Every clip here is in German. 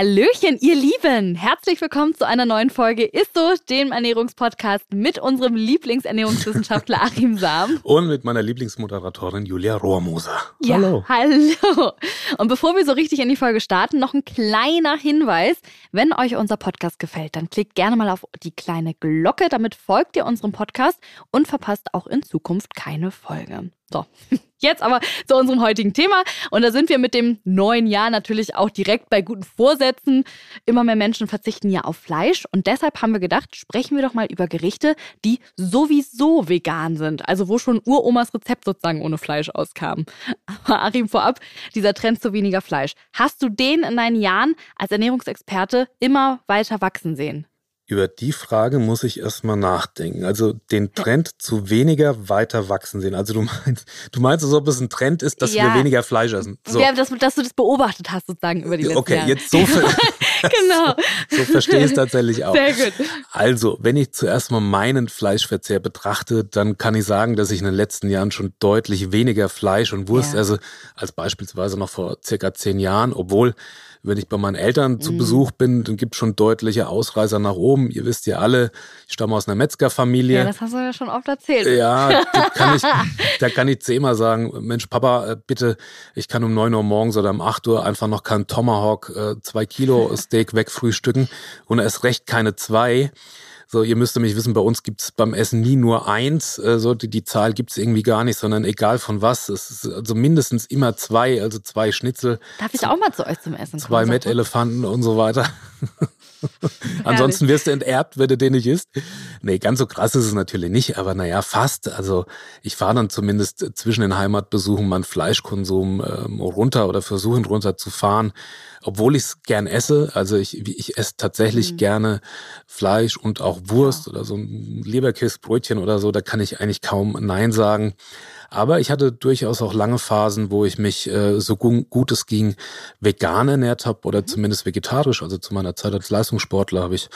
Hallöchen, ihr Lieben! Herzlich willkommen zu einer neuen Folge Ist-So, dem Ernährungspodcast mit unserem Lieblingsernährungswissenschaftler Achim Sam. Und mit meiner Lieblingsmoderatorin Julia Rohrmoser. Ja, Hallo. Hallo! Und bevor wir so richtig in die Folge starten, noch ein kleiner Hinweis. Wenn euch unser Podcast gefällt, dann klickt gerne mal auf die kleine Glocke, damit folgt ihr unserem Podcast und verpasst auch in Zukunft keine Folge. So, jetzt aber zu unserem heutigen Thema. Und da sind wir mit dem neuen Jahr natürlich auch direkt bei guten Vorsätzen. Immer mehr Menschen verzichten ja auf Fleisch. Und deshalb haben wir gedacht, sprechen wir doch mal über Gerichte, die sowieso vegan sind. Also wo schon Uromas Rezept sozusagen ohne Fleisch auskam. Aber Achim, vorab, dieser Trend zu weniger Fleisch. Hast du den in deinen Jahren als Ernährungsexperte immer weiter wachsen sehen? Über die Frage muss ich erstmal nachdenken. Also den Trend zu weniger weiter wachsen sehen. Also du meinst, du meinst, als ob es ein Trend ist, dass Ja. wir weniger Fleisch essen. So. Ja, dass, dass du das beobachtet hast sozusagen über die letzten okay, Jahre. jetzt so, ver genau. so, so verstehe ich es tatsächlich auch. Sehr gut. Also, wenn ich zuerst mal meinen Fleischverzehr betrachte, dann kann ich sagen, dass ich in den letzten Jahren schon deutlich weniger Fleisch und Wurst Ja. esse als beispielsweise noch vor circa zehn Jahren, obwohl wenn ich bei meinen Eltern Mhm. zu Besuch bin, dann gibt es schon deutliche Ausreißer nach oben. Ihr wisst ja alle, ich stamme aus einer Metzgerfamilie. Ja, das hast du ja schon oft erzählt. Ja, da kann ich, da kann ich zehnmal sagen, Mensch, Papa, äh, bitte, ich kann um 9 Uhr morgens oder um 8 Uhr einfach noch kein Tomahawk, äh, zwei Kilo Steak wegfrühstücken und erst recht keine zwei. So, ihr müsst nämlich wissen, bei uns gibt's beim Essen nie nur eins, äh, so die, die Zahl gibt's irgendwie gar nicht, sondern egal von was. Es ist also mindestens immer zwei, also zwei Schnitzel, Darf ich auch mal zu euch zum Essen kommen? zwei. Mettelefanten und so weiter. Ansonsten wirst du enterbt, wenn du den nicht isst. Nee, ganz so krass ist es natürlich nicht, aber naja, fast. Also ich fahre dann zumindest zwischen den Heimatbesuchen meinen Fleischkonsum ähm, runter oder versuche ihn runter zu fahren, obwohl ich es gern esse. Also ich, ich esse tatsächlich gerne Fleisch und auch Wurst oder so ein Leberkäsebrötchen oder so. Da kann ich eigentlich kaum Nein sagen. Aber ich hatte durchaus auch lange Phasen, wo ich mich äh, so gu gut es ging vegan ernährt habe oder zumindest vegetarisch. Also zu meiner Zeit als Leistungssportler habe ich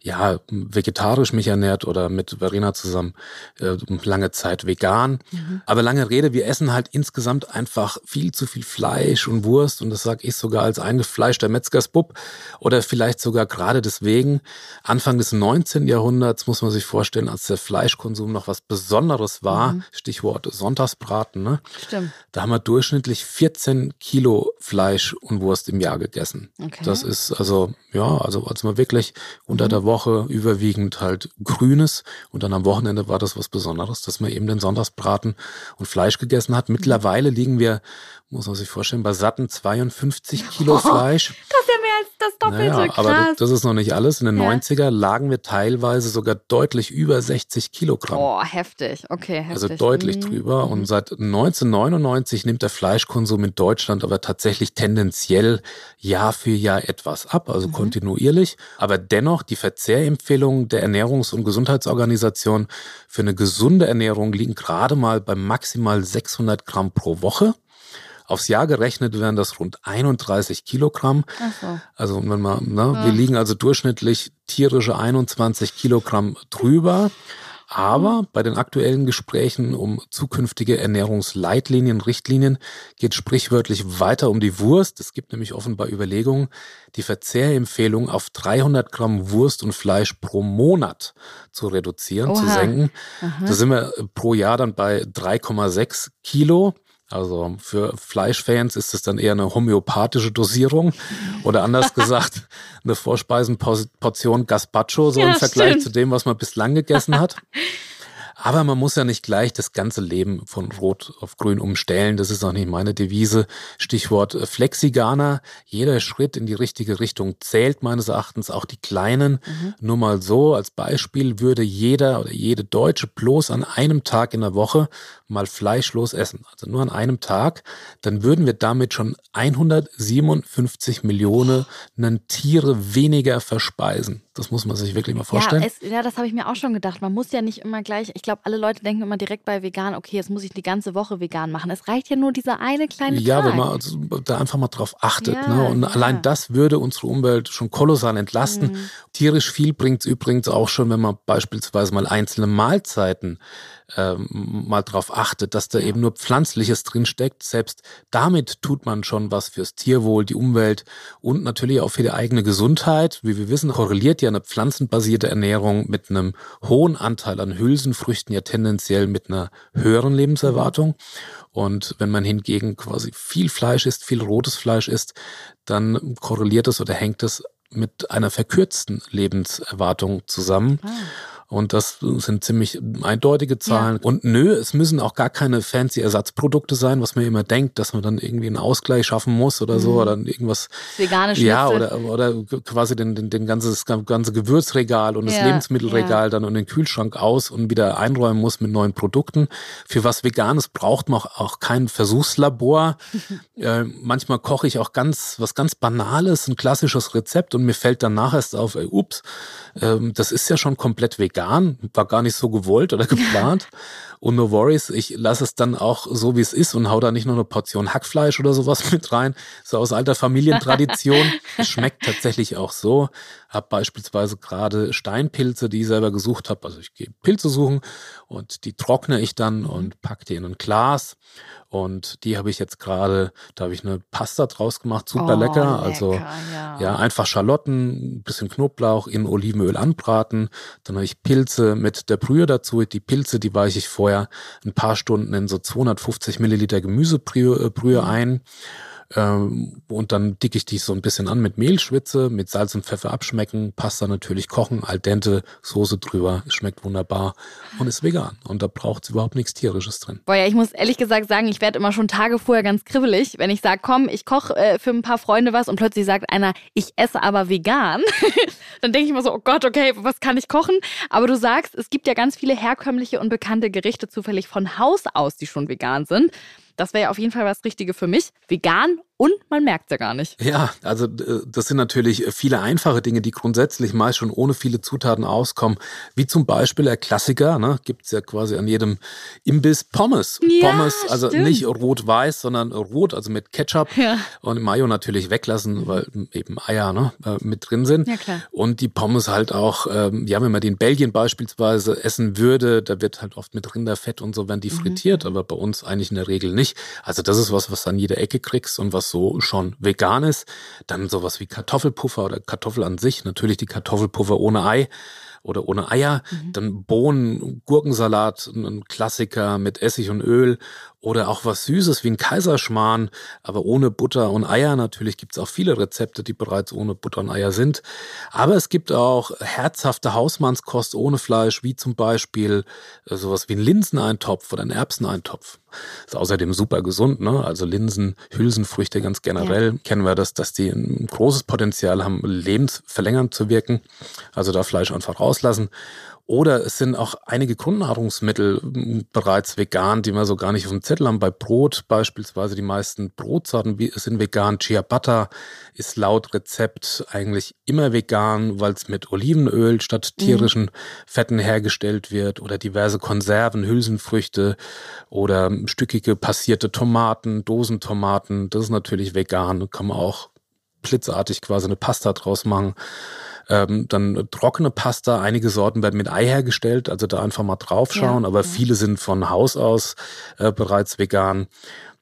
ja vegetarisch mich ernährt oder mit Verena zusammen äh, lange Zeit vegan. Aber lange Rede, wir essen halt insgesamt einfach viel zu viel Fleisch und Wurst und das sage ich sogar als eingefleischter Metzgersbub oder vielleicht sogar gerade deswegen. Anfang des 19. Jahrhunderts muss man sich vorstellen, als der Fleischkonsum noch was Besonderes war, Stichwort Sonntagsbraten, ne? Stimmt. Da haben wir durchschnittlich 14 Kilo Fleisch und Wurst im Jahr gegessen. Okay. Das ist also, ja, also als man wirklich unter der Woche überwiegend halt Grünes und dann am Wochenende war das was Besonderes, dass man eben den Sonntagsbraten und Fleisch gegessen hat. Mittlerweile liegen wir, muss man sich vorstellen, bei satten 52 Kilo Fleisch. Das ist ja das Doppelte. Naja, Krass. aber das, ist noch nicht alles. In den Ja. 90er lagen wir teilweise sogar deutlich über 60 Kilogramm. oh, heftig. Okay, heftig. Also deutlich Mhm. drüber. Und seit 1999 nimmt der Fleischkonsum in Deutschland aber tatsächlich tendenziell Jahr für Jahr etwas ab, Mhm. also kontinuierlich. Aber dennoch die Verzehrempfehlungen der Ernährungs- und Gesundheitsorganisation für eine gesunde Ernährung liegen gerade mal bei maximal 600 Gramm pro Woche. Aufs Jahr gerechnet wären das rund 31 Kilogramm. Ach so. Also wenn man, ne, wir liegen also durchschnittlich tierische 21 Kilogramm drüber. Aber bei den aktuellen Gesprächen um zukünftige Ernährungsleitlinien, Richtlinien geht sprichwörtlich weiter um die Wurst. Es gibt nämlich offenbar Überlegungen, die Verzehrempfehlung auf 300 Gramm Wurst und Fleisch pro Monat zu reduzieren, zu Oha. senken. Da sind wir pro Jahr dann bei 3,6 Kilo. Also für Fleischfans ist es dann eher eine homöopathische Dosierung oder anders gesagt eine Vorspeisenportion Gazpacho, so Ja, im Vergleich stimmt. zu dem, was man bislang gegessen hat. Aber man muss ja nicht gleich das ganze Leben von Rot auf Grün umstellen. Das ist auch nicht meine Devise. Stichwort äh, Flexiganer. Jeder Schritt in die richtige Richtung zählt meines Erachtens, auch die kleinen. Nur mal so als Beispiel würde jeder oder jede Deutsche bloß an einem Tag in der Woche mal fleischlos essen. Also nur an einem Tag. Dann würden wir damit schon 157 Millionen Tiere weniger verspeisen. Das muss man sich wirklich mal vorstellen. Ja, es, ja das habe ich mir auch schon gedacht. Man muss ja nicht immer gleich, ich glaube, alle Leute denken immer direkt bei vegan, okay, jetzt muss ich die ganze Woche vegan machen. Es reicht ja nur dieser eine kleine Ja, Tag. wenn man also da einfach mal drauf achtet. Ja, ne? Und ja. allein das würde unsere Umwelt schon kolossal entlasten. Mhm. Tierisch viel bringt es übrigens auch schon, wenn man beispielsweise mal einzelne Mahlzeiten ähm, mal drauf achtet, dass da eben nur Pflanzliches drinsteckt. Selbst damit tut man schon was fürs Tierwohl, die Umwelt und natürlich auch für die eigene Gesundheit. Wie wir wissen, korreliert ja eine pflanzenbasierte Ernährung mit einem hohen Anteil an Hülsenfrüchten ja tendenziell mit einer höheren Lebenserwartung. Und wenn man hingegen quasi viel Fleisch isst, viel rotes Fleisch isst, dann korreliert es oder hängt es mit einer verkürzten Lebenserwartung zusammen. Ah. Und das sind ziemlich eindeutige Zahlen. Ja. Und nö, es müssen auch gar keine fancy Ersatzprodukte sein, was man immer denkt, dass man dann irgendwie einen Ausgleich schaffen muss oder so, mhm. oder irgendwas. Veganes Ja, oder, oder quasi den, den, den ganzes, ganze Gewürzregal und das ja, Lebensmittelregal ja. dann und den Kühlschrank aus und wieder einräumen muss mit neuen Produkten. Für was Veganes braucht man auch kein Versuchslabor. äh, manchmal koche ich auch ganz, was ganz Banales, ein klassisches Rezept und mir fällt dann nachher erst auf, ey, ups, ähm, das ist ja schon komplett vegan, war gar nicht so gewollt oder geplant. Und no worries, ich lasse es dann auch so, wie es ist und hau da nicht nur eine Portion Hackfleisch oder sowas mit rein. So aus alter Familientradition. Schmeckt tatsächlich auch so. Hab beispielsweise gerade Steinpilze, die ich selber gesucht habe. Also ich gehe Pilze suchen und die trockne ich dann und pack die in ein Glas. Und die habe ich jetzt gerade, da habe ich eine Pasta draus gemacht, super oh, lecker. Also ja. ja. einfach Schalotten, bisschen Knoblauch in Olivenöl anbraten. Dann habe ich Pilze mit der Brühe dazu. Die Pilze, die weiche ich vorher ein paar Stunden in so 250 Milliliter Gemüsebrühe äh, mhm. ein. Ähm, und dann dicke ich die so ein bisschen an mit Mehlschwitze, mit Salz und Pfeffer abschmecken, Pasta natürlich kochen, al dente, Soße drüber, schmeckt wunderbar und ist vegan. Und da braucht es überhaupt nichts Tierisches drin. Boah, ja, ich muss ehrlich gesagt sagen, ich werde immer schon Tage vorher ganz kribbelig, wenn ich sage, komm, ich koche äh, für ein paar Freunde was und plötzlich sagt einer, ich esse aber vegan. dann denke ich immer so, oh Gott, okay, was kann ich kochen? Aber du sagst, es gibt ja ganz viele herkömmliche und bekannte Gerichte zufällig von Haus aus, die schon vegan sind. Das wäre ja auf jeden Fall was Richtige für mich. Vegan und man merkt es ja gar nicht. Ja, also äh, das sind natürlich viele einfache Dinge, die grundsätzlich meist schon ohne viele Zutaten auskommen. Wie zum Beispiel der Klassiker, ne, gibt es ja quasi an jedem Imbiss Pommes. Ja, Pommes, also stimmt. nicht rot-weiß, sondern rot, also mit Ketchup ja. und Mayo natürlich weglassen, weil eben Eier ne, äh, mit drin sind. Ja, klar. Und die Pommes halt auch, ähm, ja, wenn man die in Belgien beispielsweise essen würde, da wird halt oft mit Rinderfett und so werden die mhm. frittiert, aber bei uns eigentlich in der Regel nicht. Also das ist was, was du an jeder Ecke kriegst und was was so schon vegan ist. Dann sowas wie Kartoffelpuffer oder Kartoffel an sich. Natürlich die Kartoffelpuffer ohne Ei oder ohne Eier. Mhm. Dann Bohnen, Gurkensalat, ein Klassiker mit Essig und Öl oder auch was Süßes wie ein Kaiserschmarrn, aber ohne Butter und Eier. Natürlich gibt es auch viele Rezepte, die bereits ohne Butter und Eier sind. Aber es gibt auch herzhafte Hausmannskost ohne Fleisch, wie zum Beispiel äh, sowas wie ein Linseneintopf oder ein Erbseneintopf. Ist außerdem super gesund, ne? Also Linsen, Hülsenfrüchte ganz generell ja. kennen wir das, dass die ein großes Potenzial haben, lebensverlängernd zu wirken. Also da Fleisch einfach rauslassen. Oder es sind auch einige Grundnahrungsmittel hm, bereits vegan, die wir so gar nicht auf dem Zettel haben. Bei Brot beispielsweise die meisten Brotsorten sind vegan. Ciabatta ist laut Rezept eigentlich immer vegan, weil es mit Olivenöl statt mhm. tierischen mhm. Fetten hergestellt wird. Oder diverse Konserven, Hülsenfrüchte oder stückige passierte Tomaten, Dosentomaten. Das ist natürlich vegan. Da kann man auch blitzartig quasi eine Pasta draus machen. Ähm, dann trockene Pasta, einige Sorten werden mit Ei hergestellt, also da einfach mal draufschauen, ja, aber ja. viele sind von Haus aus äh, bereits vegan.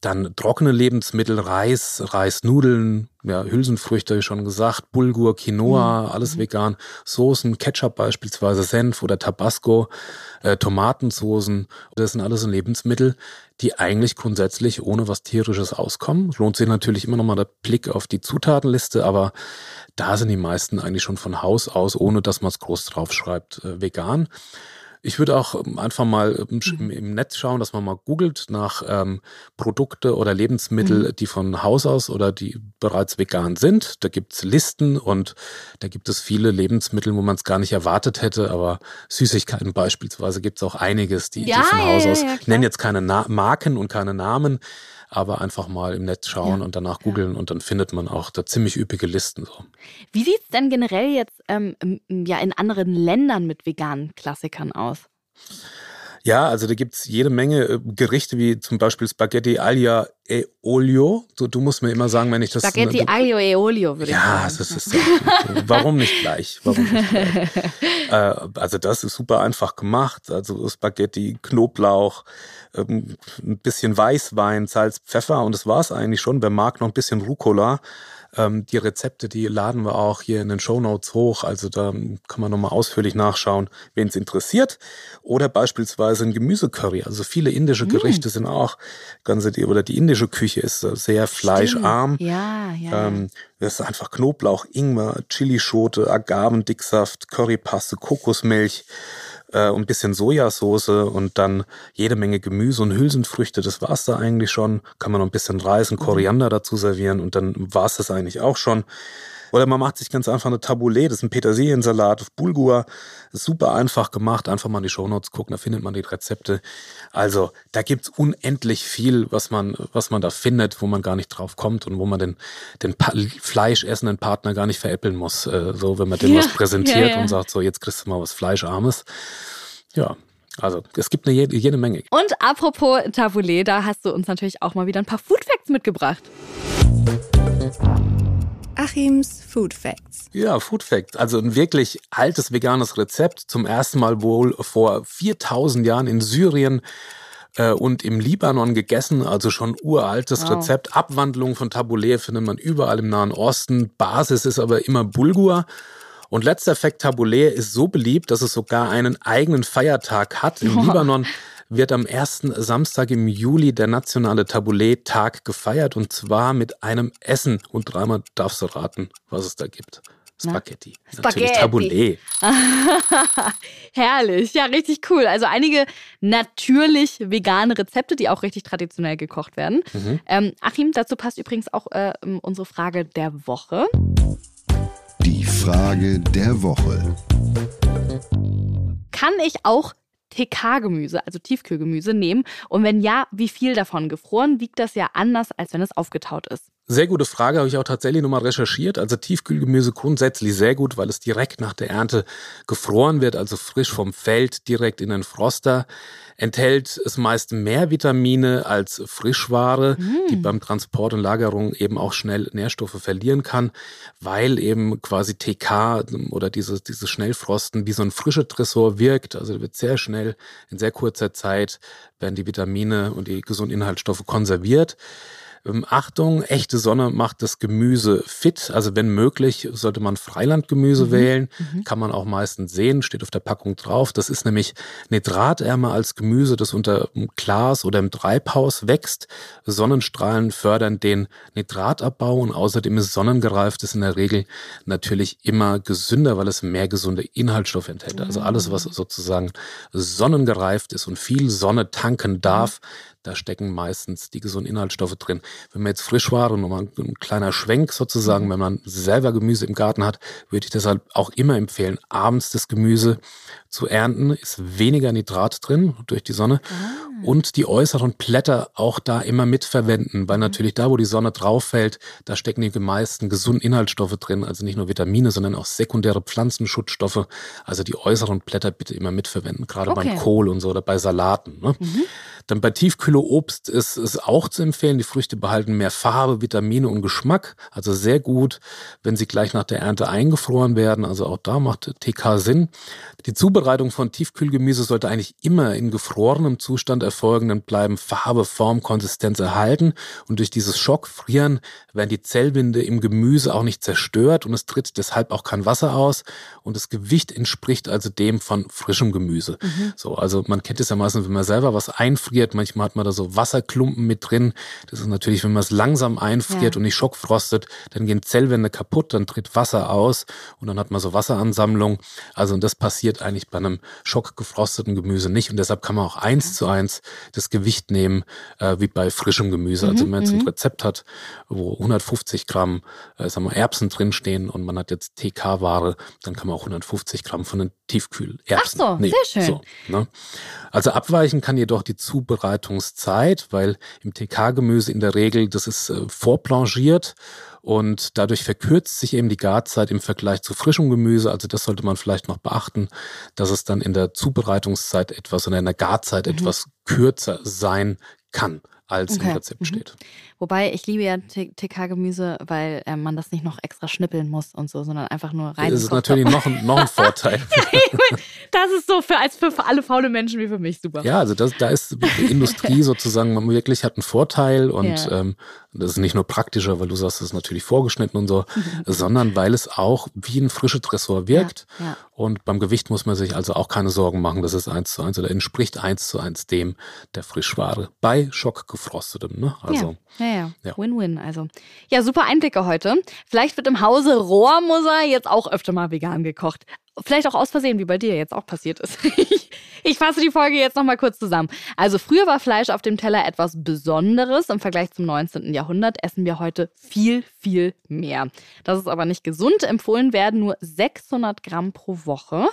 Dann trockene Lebensmittel, Reis, Reisnudeln, ja, Hülsenfrüchte, wie schon gesagt, Bulgur, Quinoa, mhm. alles mhm. vegan. Soßen, Ketchup beispielsweise, Senf oder Tabasco, äh, Tomatensoßen. Das sind alles Lebensmittel, die eigentlich grundsätzlich ohne was Tierisches auskommen. Lohnt sich natürlich immer noch mal der Blick auf die Zutatenliste, aber da sind die meisten eigentlich schon von Haus aus, ohne dass man es groß draufschreibt, äh, vegan. Ich würde auch ähm, einfach mal ähm, mhm. im, Netz schauen, dass man mal googelt nach ähm, Produkte oder Lebensmittel, mhm. die von Haus aus oder die bereits vegan sind. Da gibt's Listen und da gibt es viele Lebensmittel, wo man es gar nicht erwartet hätte, aber Süßigkeiten beispielsweise gibt's auch einiges, die, ja, die von Haus ja, aus, ja, ich nenne jetzt keine Na Marken und keine Namen, aber einfach mal im Netz schauen ja. und danach googeln ja. und dann findet man auch da ziemlich üppige Listen. So. Wie sieht es denn generell jetzt ähm, ja in anderen Ländern mit veganen Klassikern aus? Ja, also da gibt's jede Menge äh, Gerichte, wie zum Beispiel Spaghetti aglio e olio. Du, du musst mir immer sagen, wenn ich das... Spaghetti aglio e olio, würde ja, ich sagen. Ja, das ist... warum nicht gleich? Warum nicht gleich? äh, also das ist super einfach gemacht. Also Spaghetti, Knoblauch, ähm, ein bisschen Weißwein, Salz, Pfeffer und das war's eigentlich schon. Wer mag, noch ein bisschen Rucola. Ähm, die Rezepte, die laden wir auch hier in den Show Notes hoch. Also da kann man nochmal ausführlich nachschauen, wen es interessiert. Oder beispielsweise ein Gemüsecurry. Also viele indische mm. Gerichte sind auch ganze oder die indische Küche ist sehr fleischarm. Stimmt. Ja, ja. Ähm, das ist einfach Knoblauch, Ingwer, Chilischote, Agavendicksaft, Currypaste, Kokosmilch äh, ein bisschen Sojasauce und dann jede Menge Gemüse und Hülsenfrüchte. Das war's da eigentlich schon. Kann man noch ein bisschen Reis und mhm. Koriander dazu servieren und dann war's das eigentlich auch schon. Oder man macht sich ganz einfach eine Tabbouleh, das ist ein Petersiliensalat auf Bulgur. Super einfach gemacht, einfach mal in die Shownotes gucken, da findet man die Rezepte. Also da gibt's unendlich viel, was man, was man da findet, wo man gar nicht drauf kommt und wo man den, den pa fleischessenden Partner gar nicht veräppeln muss. Äh, so, wenn man dem ja, was präsentiert ja, ja. und sagt, so jetzt kriegst du mal was Fleischarmes. Ja, also es gibt eine jede, jede Menge. Und apropos Tabbouleh, da hast du uns natürlich auch mal wieder ein paar Food Facts mitgebracht. Achims Food Facts. Ja, Food Facts. Also ein wirklich altes veganes Rezept. Zum ersten Mal wohl vor 4000 Jahren in Syrien äh, und im Libanon gegessen. Also schon uraltes wow. Rezept. Abwandlung von Tabbouleh findet man überall im Nahen Osten. Basis ist aber immer Bulgur. Und letzter Effekt, Tabbouleh ist so beliebt, dass es sogar einen eigenen Feiertag hat. Im oh. Libanon wird am ersten Samstag im Juli der nationale Tabbouleh-Tag gefeiert und zwar mit einem Essen. Und dreimal darfst du raten, was es da gibt. Spaghetti. Na? Natürlich Tabbouleh. Herrlich, ja, richtig cool. Also einige natürlich vegane Rezepte, die auch richtig traditionell gekocht werden. Mhm. Ähm, Achim, dazu passt übrigens auch äh, unsere Frage der Woche. Die Frage der Woche. Kann ich auch TK-Gemüse, also Tiefkühlgemüse, nehmen? Und wenn ja, wie viel davon? Gefroren wiegt das ja anders, als wenn es aufgetaut ist. Sehr gute Frage, habe ich auch tatsächlich nochmal recherchiert. Also Tiefkühlgemüse grundsätzlich sehr gut, weil es direkt nach der Ernte gefroren wird, also frisch vom Feld direkt in den Froster. Enthält es meist mehr Vitamine als Frischware, mm. die beim Transport und Lagerung eben auch schnell Nährstoffe verlieren kann, weil eben quasi TK oder dieses, dieses Schnellfrosten wie so ein frischer Tresor wirkt. Also wird sehr schnell in sehr kurzer Zeit werden die Vitamine und die gesunden Inhaltsstoffe konserviert. Ähm, Achtung, echte Sonne macht das Gemüse fit. Also wenn möglich, sollte man Freilandgemüse mhm. wählen. Mhm. Kann man auch meistens sehen, steht auf der Packung drauf. Das ist nämlich nitratärmer als Gemüse, das unter Glas oder im Treibhaus wächst. Sonnenstrahlen fördern den Nitratabbau und außerdem ist sonnengereiftes in der Regel natürlich immer gesünder, weil es mehr gesunde Inhaltsstoffe enthält. Also alles, was sozusagen sonnengereift ist und viel Sonne tanken darf, da stecken meistens die gesunden Inhaltsstoffe drin. Wenn man jetzt Frischware, nochmal ein kleiner Schwenk sozusagen, mhm. wenn man selber Gemüse im Garten hat, würde ich deshalb auch immer empfehlen, abends das Gemüse zu ernten, ist weniger Nitrat drin durch die Sonne ah. und die äußeren Blätter auch da immer mitverwenden, weil natürlich da, wo die Sonne drauf fällt, da stecken die meisten gesunden Inhaltsstoffe drin, also nicht nur Vitamine, sondern auch sekundäre Pflanzenschutzstoffe. Also die äußeren Blätter bitte immer mitverwenden, gerade okay. beim Kohl und so oder bei Salaten. Ne? Mhm. Dann bei Tiefkühleobst ist es auch zu empfehlen, die Früchte behalten mehr Farbe, Vitamine und Geschmack, also sehr gut, wenn sie gleich nach der Ernte eingefroren werden. Also auch da macht TK Sinn. Die Zubereitung von Tiefkühlgemüse sollte eigentlich immer in gefrorenem Zustand erfolgen, dann bleiben Farbe, Form, Konsistenz erhalten und durch dieses Schockfrieren werden die Zellwinde im Gemüse auch nicht zerstört und es tritt deshalb auch kein Wasser aus und das Gewicht entspricht also dem von frischem Gemüse. Mhm. So, also man kennt es ja meistens, wenn man selber was einfriert, manchmal hat man da so Wasserklumpen mit drin. Das ist natürlich natürlich, wenn man es langsam einfriert ja. und nicht schockfrostet, dann gehen Zellwände kaputt, dann tritt Wasser aus und dann hat man so Wasseransammlung. Also und das passiert eigentlich bei einem schockgefrosteten Gemüse nicht und deshalb kann man auch eins zu eins das Gewicht nehmen äh, wie bei frischem Gemüse. Also wenn man jetzt ein mhm. Rezept hat, wo 150 Gramm äh, sagen wir, Erbsen drinstehen und man hat jetzt TK-Ware, dann kann man auch 150 Gramm von den Tiefkühlerbsen. Ach so, nee, sehr schön. So, ne? Also abweichen kann jedoch die Zubereitungszeit, weil im TK-Gemüse in der Regel, das ist äh, vorblanchiert und dadurch verkürzt sich eben die Garzeit im Vergleich zu frischem Gemüse. Also das sollte man vielleicht noch beachten, dass es dann in der Zubereitungszeit etwas oder in der Garzeit mhm. etwas kürzer sein kann als okay. im Rezept mhm. steht. Wobei ich liebe ja TK-Gemüse, weil äh, man das nicht noch extra schnippeln muss und so, sondern einfach nur rein. Das ist natürlich noch ein, noch ein Vorteil. das ist so für, als für, für alle faule Menschen wie für mich super. Ja, also das, da ist die Industrie sozusagen, man wirklich hat einen Vorteil und ja. ähm, das ist nicht nur praktischer, weil du sagst, es ist natürlich vorgeschnitten und so, sondern weil es auch wie ein frisches Tresor wirkt. Ja, ja. Und beim Gewicht muss man sich also auch keine Sorgen machen, dass es eins zu eins oder entspricht eins zu eins dem der Frischware bei schockgefrostetem. Ne? Also, ja, ja, ja. Win-win. Also, ja, super Einblicke heute. Vielleicht wird im Hause Rohrmoser jetzt auch öfter mal vegan gekocht. Vielleicht auch aus Versehen, wie bei dir jetzt auch passiert ist. ich fasse die Folge jetzt nochmal kurz zusammen. Also früher war Fleisch auf dem Teller etwas Besonderes. Im Vergleich zum 19. Jahrhundert essen wir heute viel, viel mehr. Das ist aber nicht gesund. Empfohlen werden nur 600 Gramm pro Woche.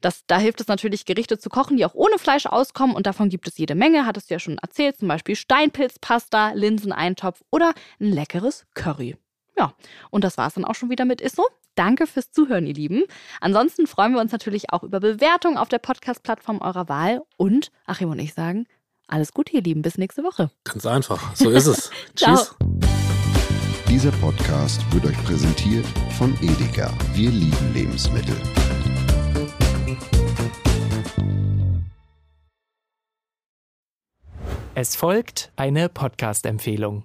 Das, da hilft es natürlich, Gerichte zu kochen, die auch ohne Fleisch auskommen. Und davon gibt es jede Menge, hattest du ja schon erzählt. Zum Beispiel Steinpilzpasta, Linseneintopf oder ein leckeres Curry. Ja, und das war es dann auch schon wieder mit Isso. Danke fürs Zuhören, ihr Lieben. Ansonsten freuen wir uns natürlich auch über Bewertungen auf der Podcast-Plattform eurer Wahl. Und Achim und ich sagen, alles Gute, ihr Lieben. Bis nächste Woche. Ganz einfach. So ist es. Tschüss. Dieser Podcast wird euch präsentiert von Edeka. Wir lieben Lebensmittel. Es folgt eine Podcast-Empfehlung.